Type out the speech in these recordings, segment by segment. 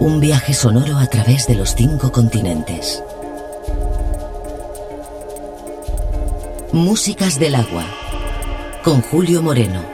Un viaje sonoro a través de los cinco continentes. Músicas del agua. Con Julio Moreno.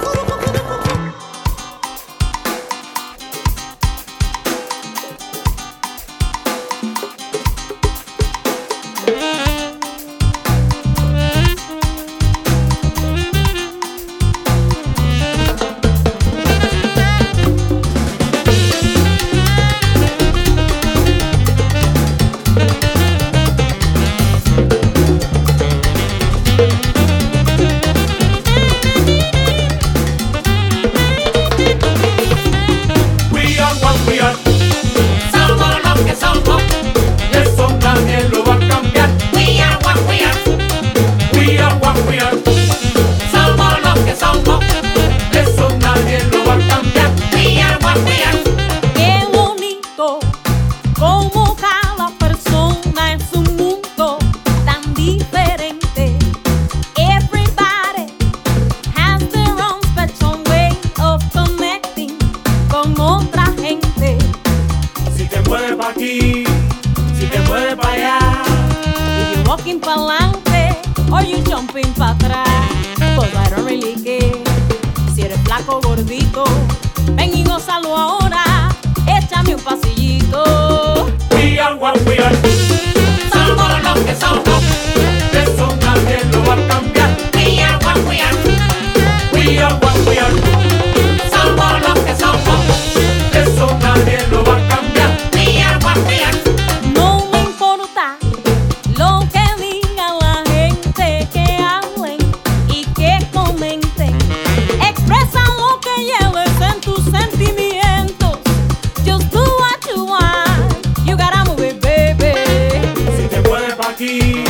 aquí,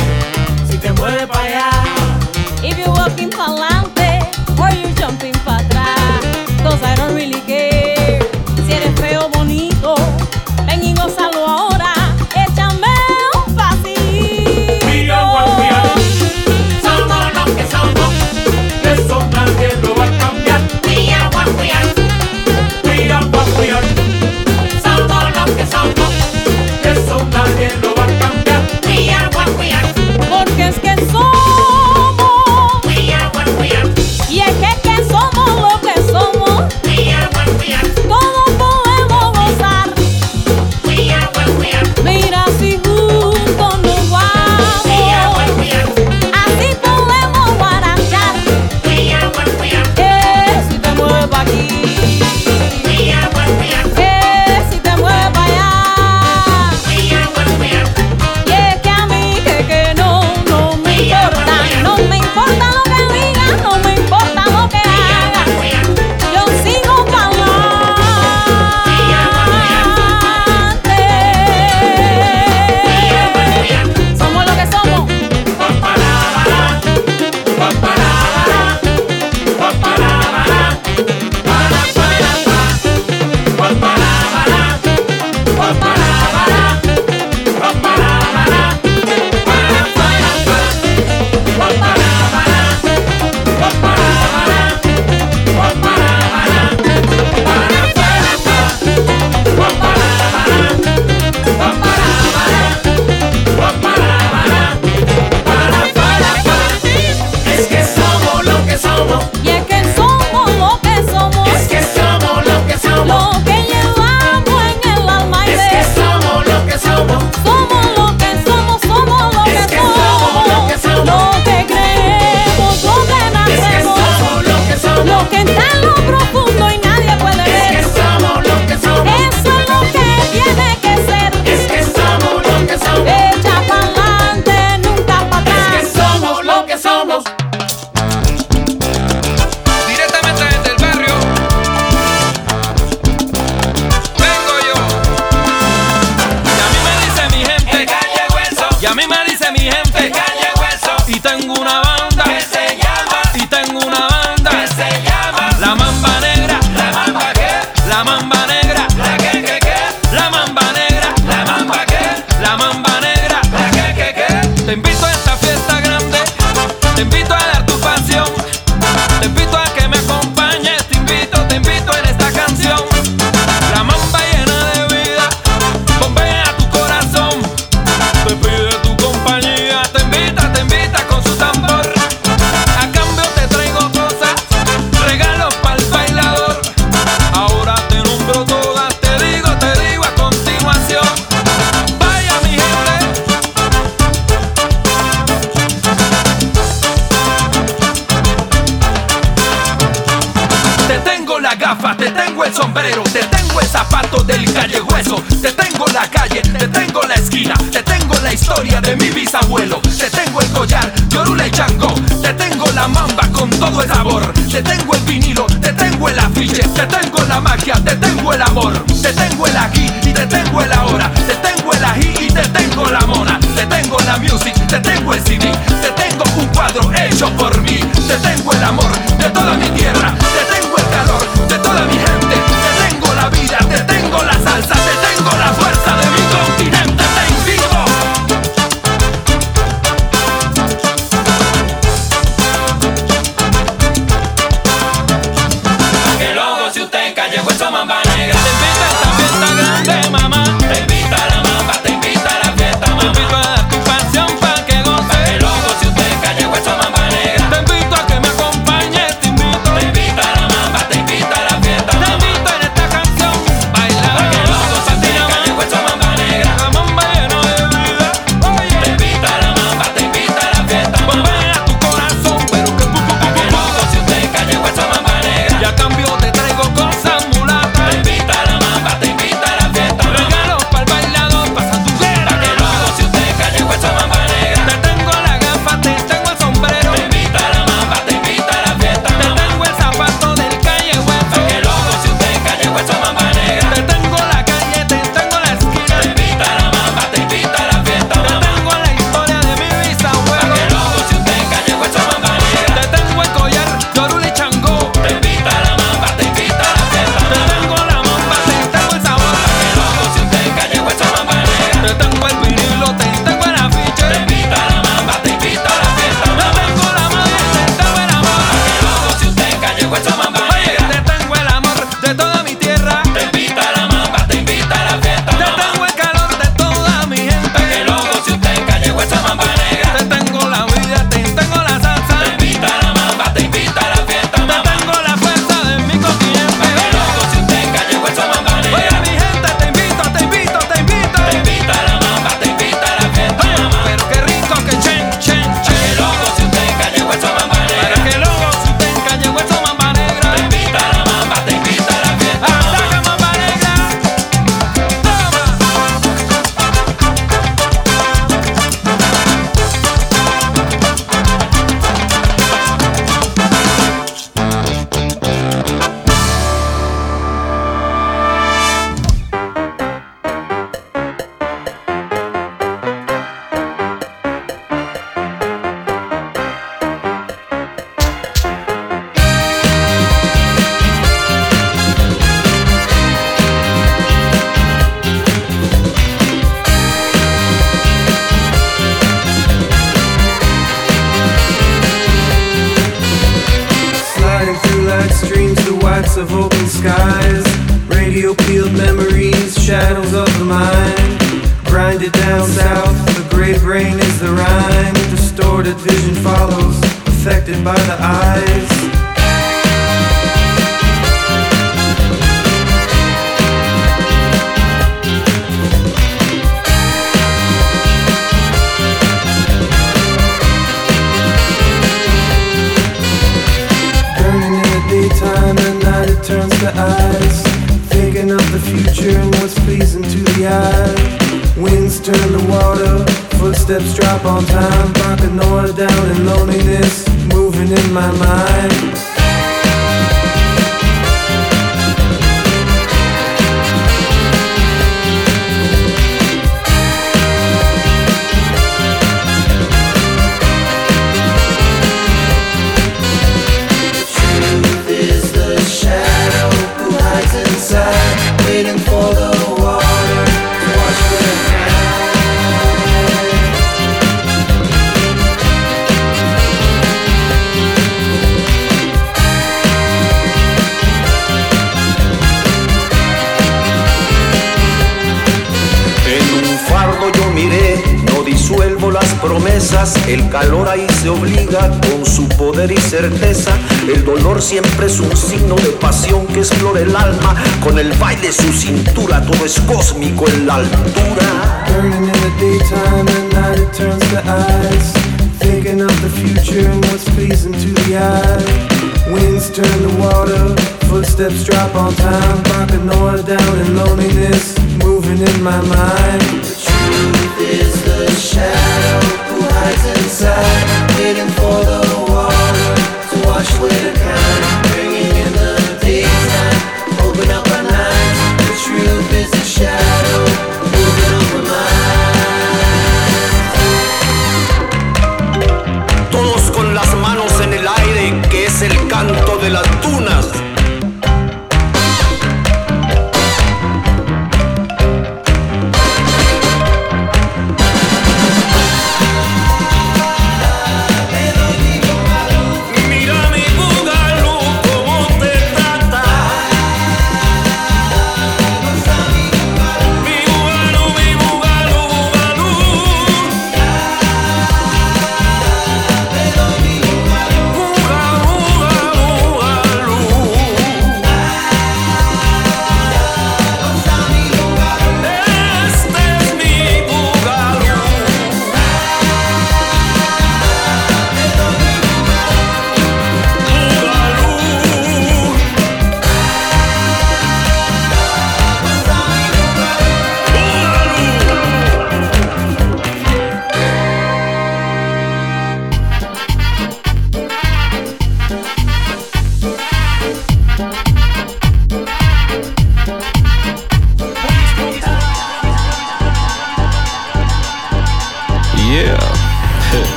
si te mueves para allá. If you're walking for Te tengo un cuadro hecho por mí. Te tengo el amor de toda mi tierra. Te tengo el calor de toda mi gente. El calor ahí se obliga con su poder y certeza. El dolor siempre es un signo de pasión que explora el alma. Con el baile su cintura, todo es cósmico en la altura. Burning in the daytime, at night it turns to ice. Thinking of the future and what's pleasing to the eye. Winds turn to water, footsteps drop on time. Barking noise down in loneliness, moving in my mind. The truth is the shadow. Who hides inside, waiting for the water to wash away the kind.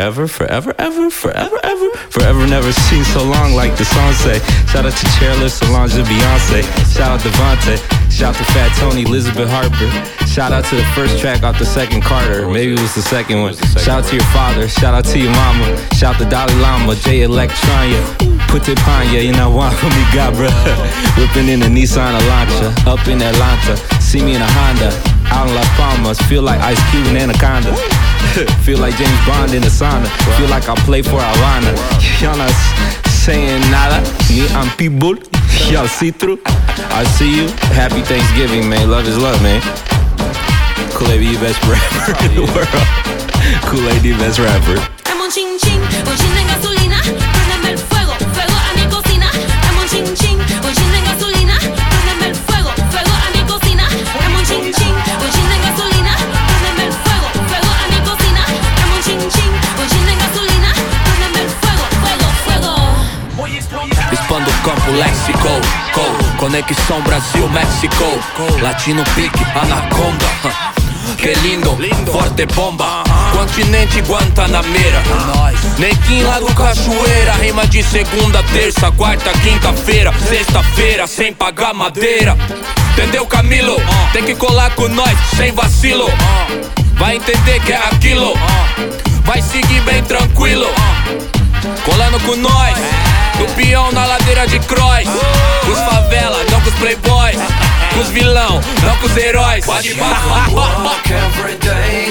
Forever, forever, ever, forever, ever, forever. Never seen so long like the song say. Shout out to Chairless, Solange, and Beyonce. Shout out Devontae. Shout to Fat Tony, Elizabeth Harper. Shout out to the first track off the second Carter. Maybe it was the second one. Shout out to your father. Shout out to your mama. Shout out to Dalai Lama, J Electronia. Put it on ya, you know why me got bruh. Whipping in a Nissan Elantra. Up in Atlanta. See me in a Honda. Out in Las Palmas. Feel like Ice Cube and Anaconda. Feel like James Bond in the sauna. Feel like I play for Havana. Y'all not saying nada. Me, I'm people. Y'all see through. I see you. Happy Thanksgiving, man. Love is love, man. Kool-Aid be the best rapper in the world. Kool-Aid the best rapper. Léxico co, Conexão Brasil-México Latino pique, anaconda Que lindo, forte bomba. Continente Guantanameira Nequim lá do Cachoeira Rima de segunda, terça, quarta, quinta-feira. Sexta-feira, sem pagar madeira. Entendeu, Camilo? Tem que colar com nós, sem vacilo. Vai entender que é aquilo. Vai seguir bem tranquilo. Colando com nós Do peão na ladeira de cross Com os favela, não com os playboys Com os vilão, não com os heróis Pode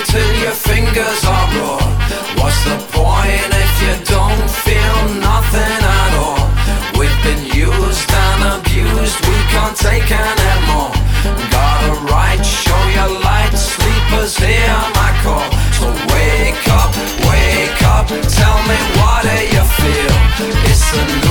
till your fingers are. What's the point if you don't feel nothing at all? We've been used and abused, we can't take anymore. Got a right, show your light, sleepers hear my call. So wake up, wake up, tell me what feel? Listen.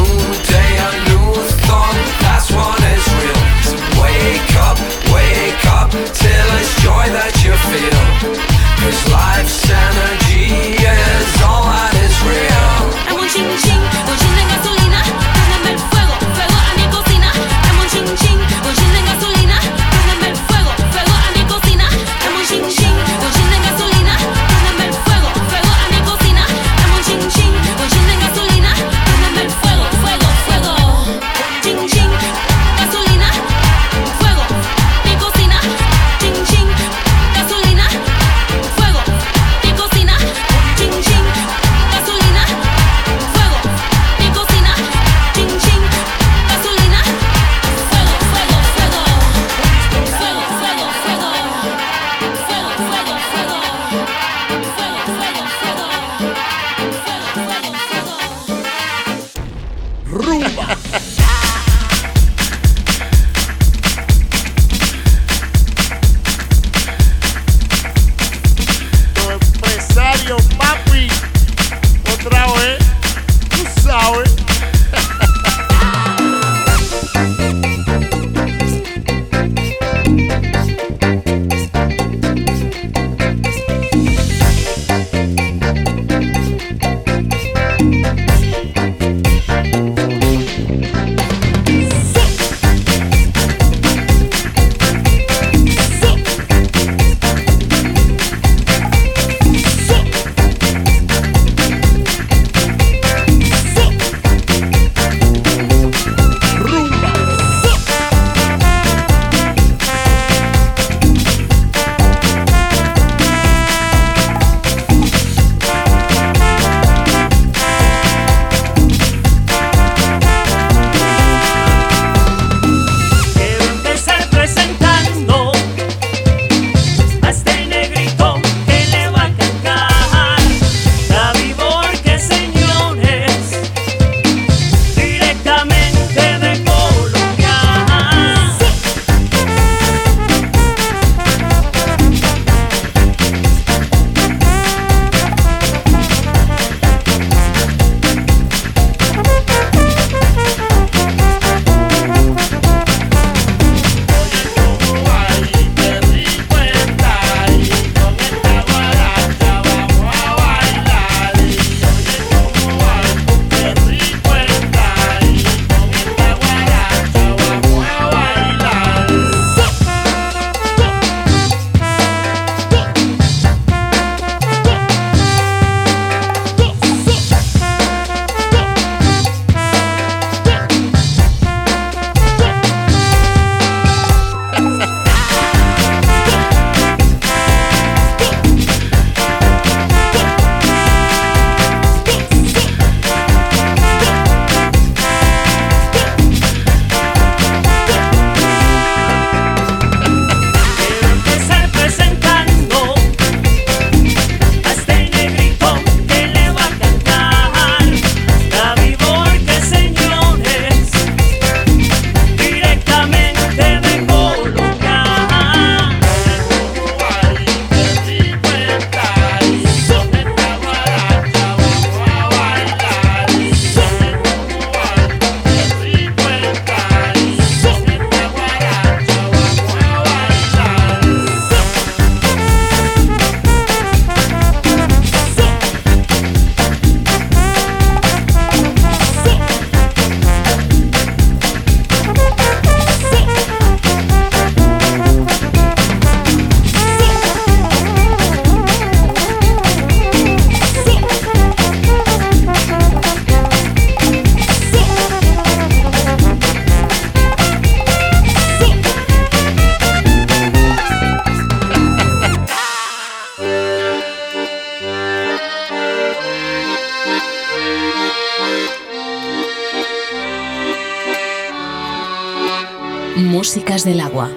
Músicas del agua.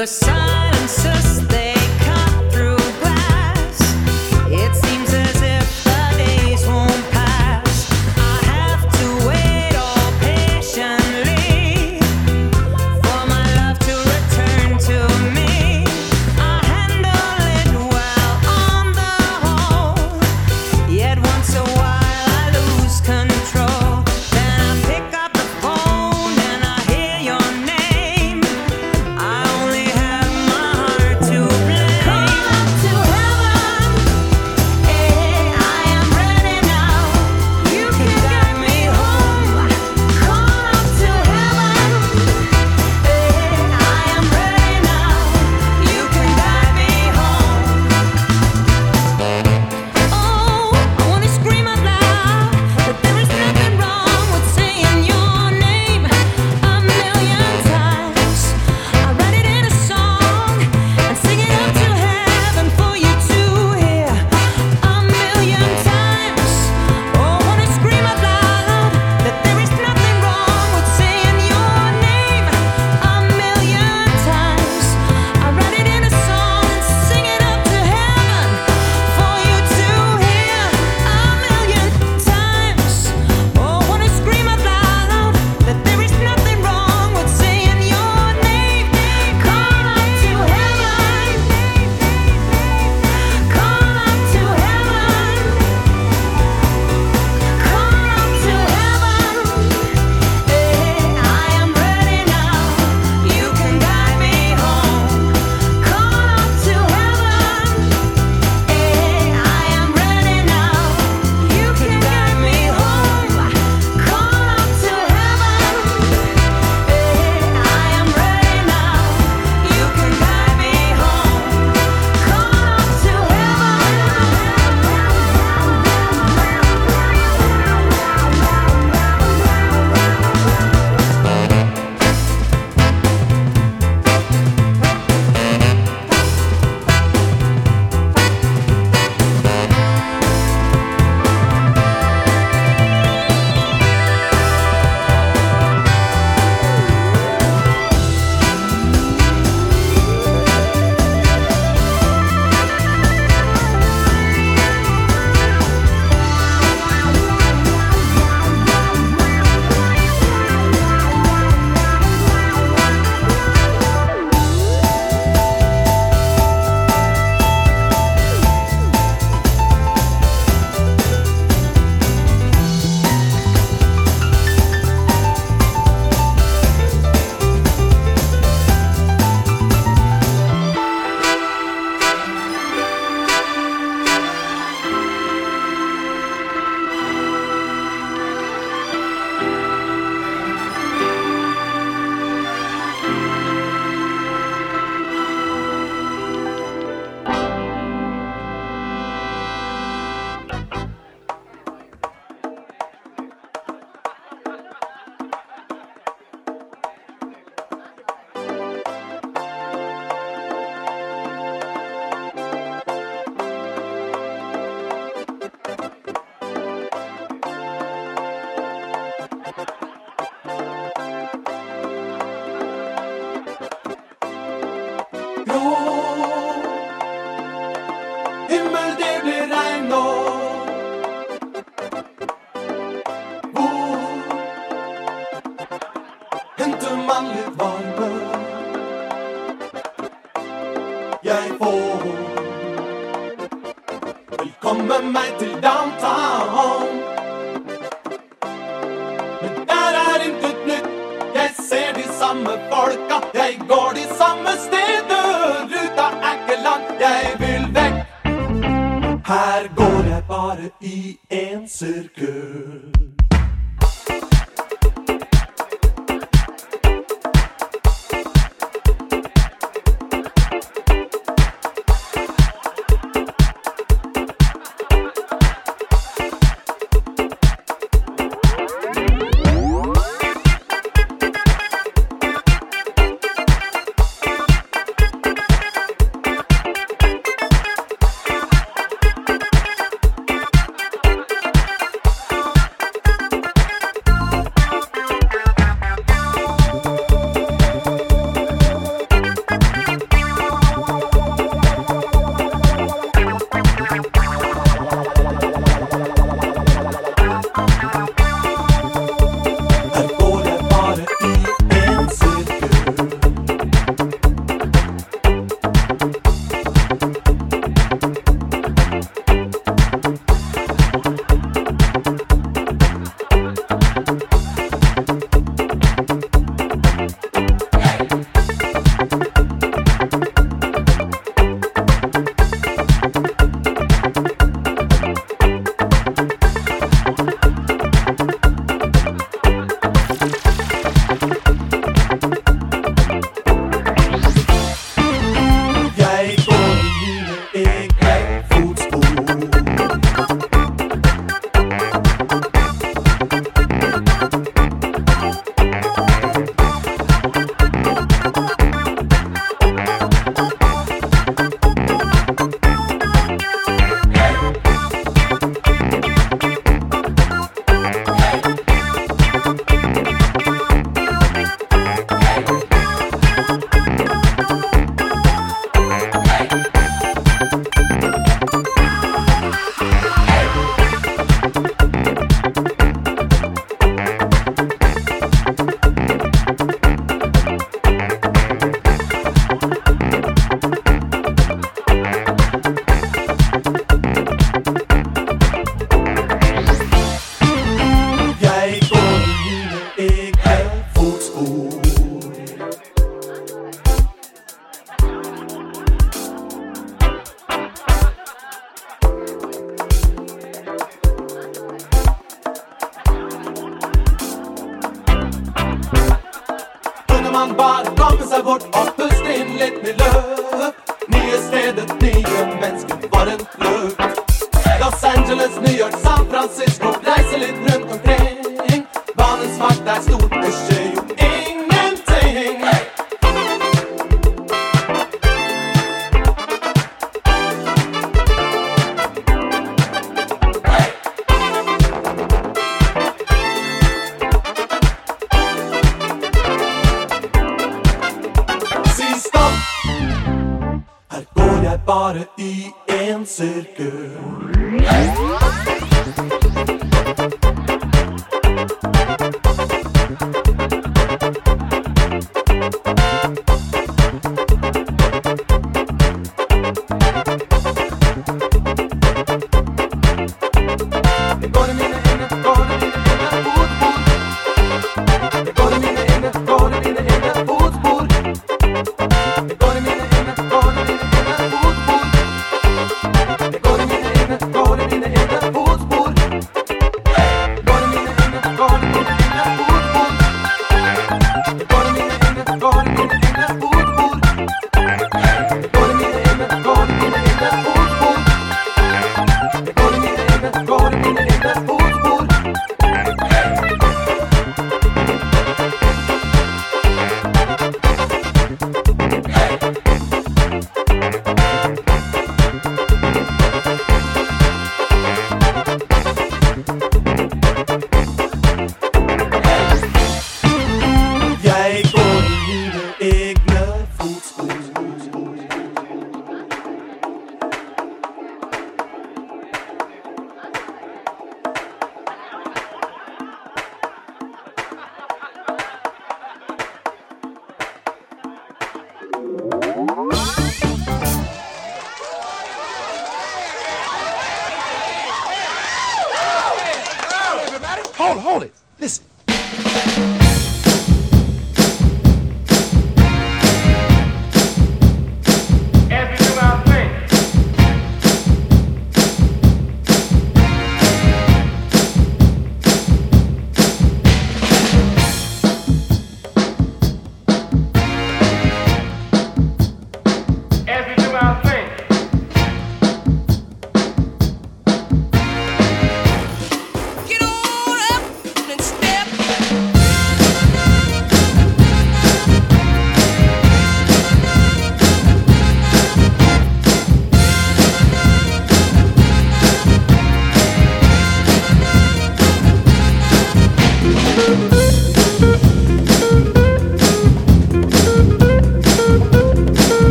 the sun. Bare i en sirkel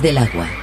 Del agua.